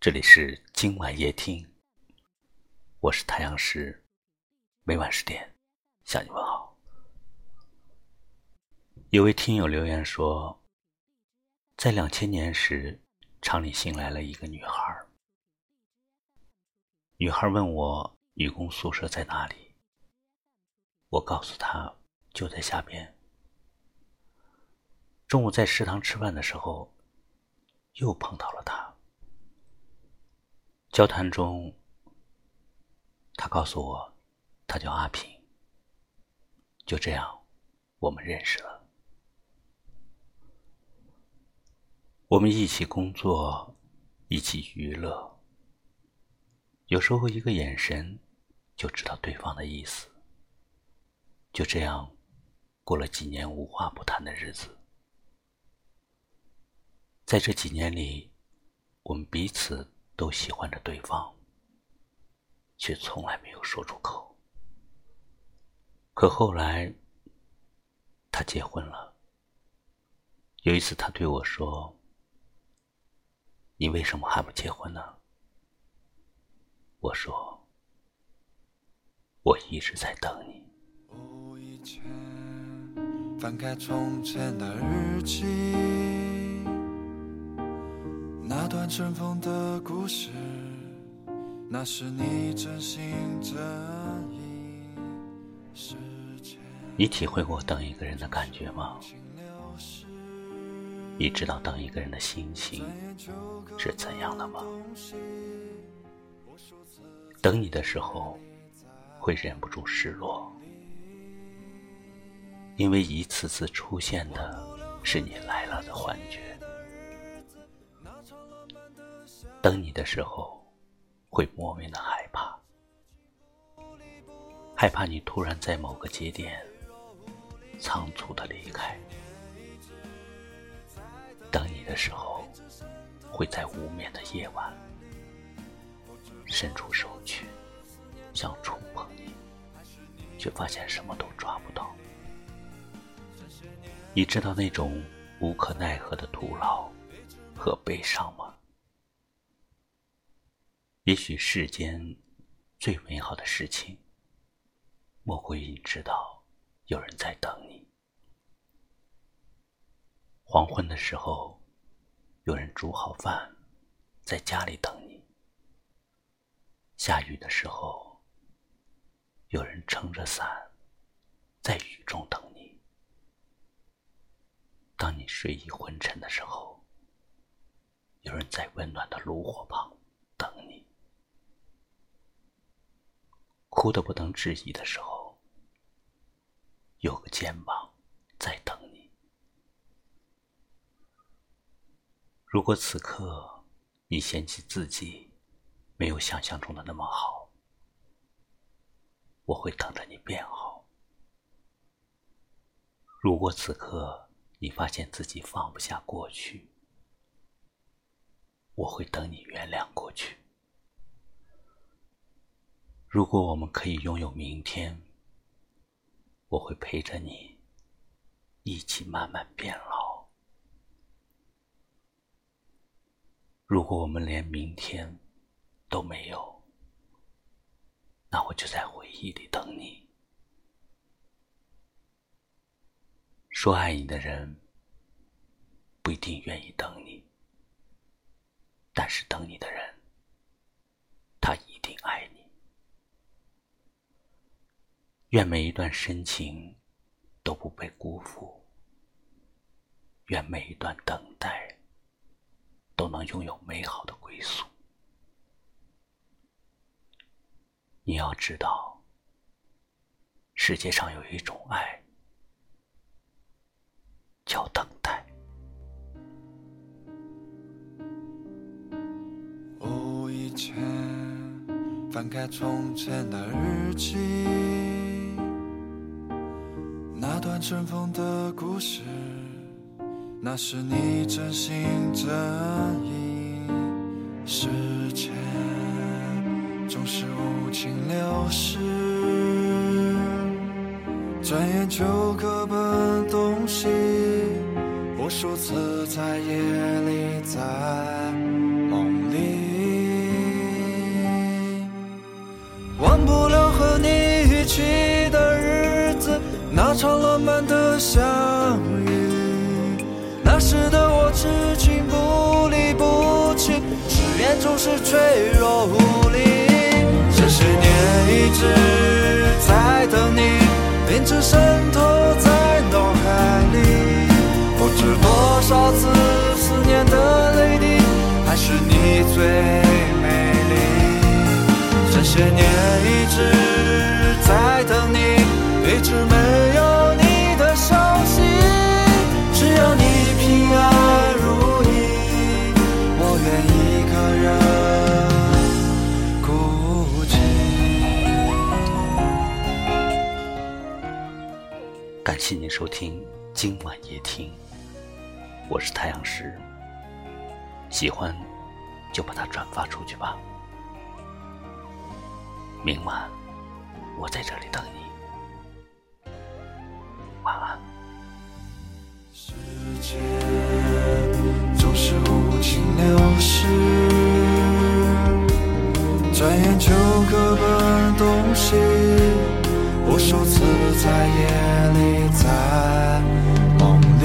这里是今晚夜听，我是太阳石，每晚十点向你问好。有位听友留言说，在两千年时，厂里新来了一个女孩。女孩问我女工宿舍在哪里，我告诉她就在下边。中午在食堂吃饭的时候，又碰到了她。交谈中，他告诉我，他叫阿平。就这样，我们认识了。我们一起工作，一起娱乐。有时候一个眼神，就知道对方的意思。就这样，过了几年无话不谈的日子。在这几年里，我们彼此都喜欢着对方，却从来没有说出口。可后来，他结婚了。有一次，他对我说：“你为什么还不结婚呢？”我说：“我一直在等你。”，那段尘封的故事，那是你真心真意。你体会过等一个人的感觉吗？你知道等一个人的心情是怎样的吗？等你的时候，会忍不住失落，因为一次次出现的是你来了的幻觉。等你的时候，会莫名的害怕，害怕你突然在某个节点仓促的离开。等你的时候，会在无眠的夜晚。伸出手去，想触碰你，却发现什么都抓不到。你知道那种无可奈何的徒劳和悲伤吗？也许世间最美好的事情，莫过于你知道有人在等你。黄昏的时候，有人煮好饭，在家里等你。下雨的时候，有人撑着伞，在雨中等你；当你睡意昏沉的时候，有人在温暖的炉火旁等你；哭得不能自已的时候，有个肩膀在等你。如果此刻你嫌弃自己，没有想象中的那么好，我会等着你变好。如果此刻你发现自己放不下过去，我会等你原谅过去。如果我们可以拥有明天，我会陪着你一起慢慢变老。如果我们连明天，都没有，那我就在回忆里等你。说爱你的人不一定愿意等你，但是等你的人，他一定爱你。愿每一段深情都不被辜负，愿每一段等待都能拥有美好的归宿。你要知道，世界上有一种爱，叫等待。哦，以前翻开从前的日记，尘封的故事，那是你真心真意。时间总是无。情流逝，转眼就各奔东西。无数次在夜相遇。那时的我痴情不离不弃，誓言总是脆弱无力。这些年一直在等你，一直渗透在脑海里。不知多少次思念的泪滴，还是你最美丽。这些年一直感谢您收听今晚夜听，我是太阳石。喜欢就把它转发出去吧。明晚我在这里等你，晚安。时间总是无情流逝，转眼就各奔东西。无数次在夜里，在梦里，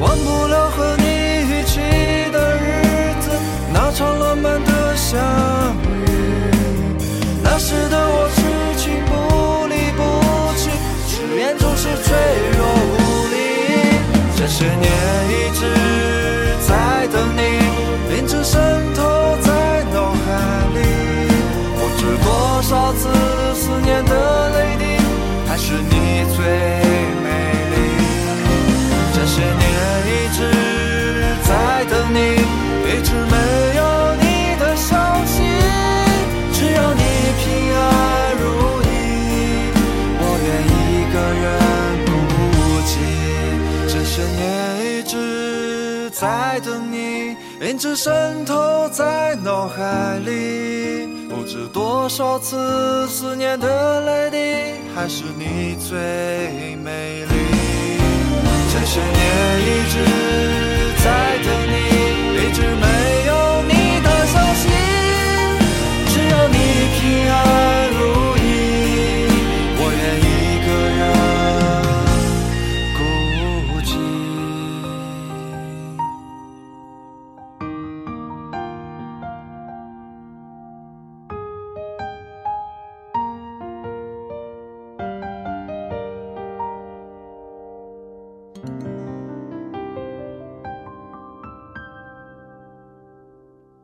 忘不了和你一起的日子，那场浪漫的相遇。那时的我痴情不离不弃，誓言总是脆弱无力。这些年一直在等你一直渗透在脑海里不知多少次思念的泪滴还是你最美丽。这些年一直在等你一直没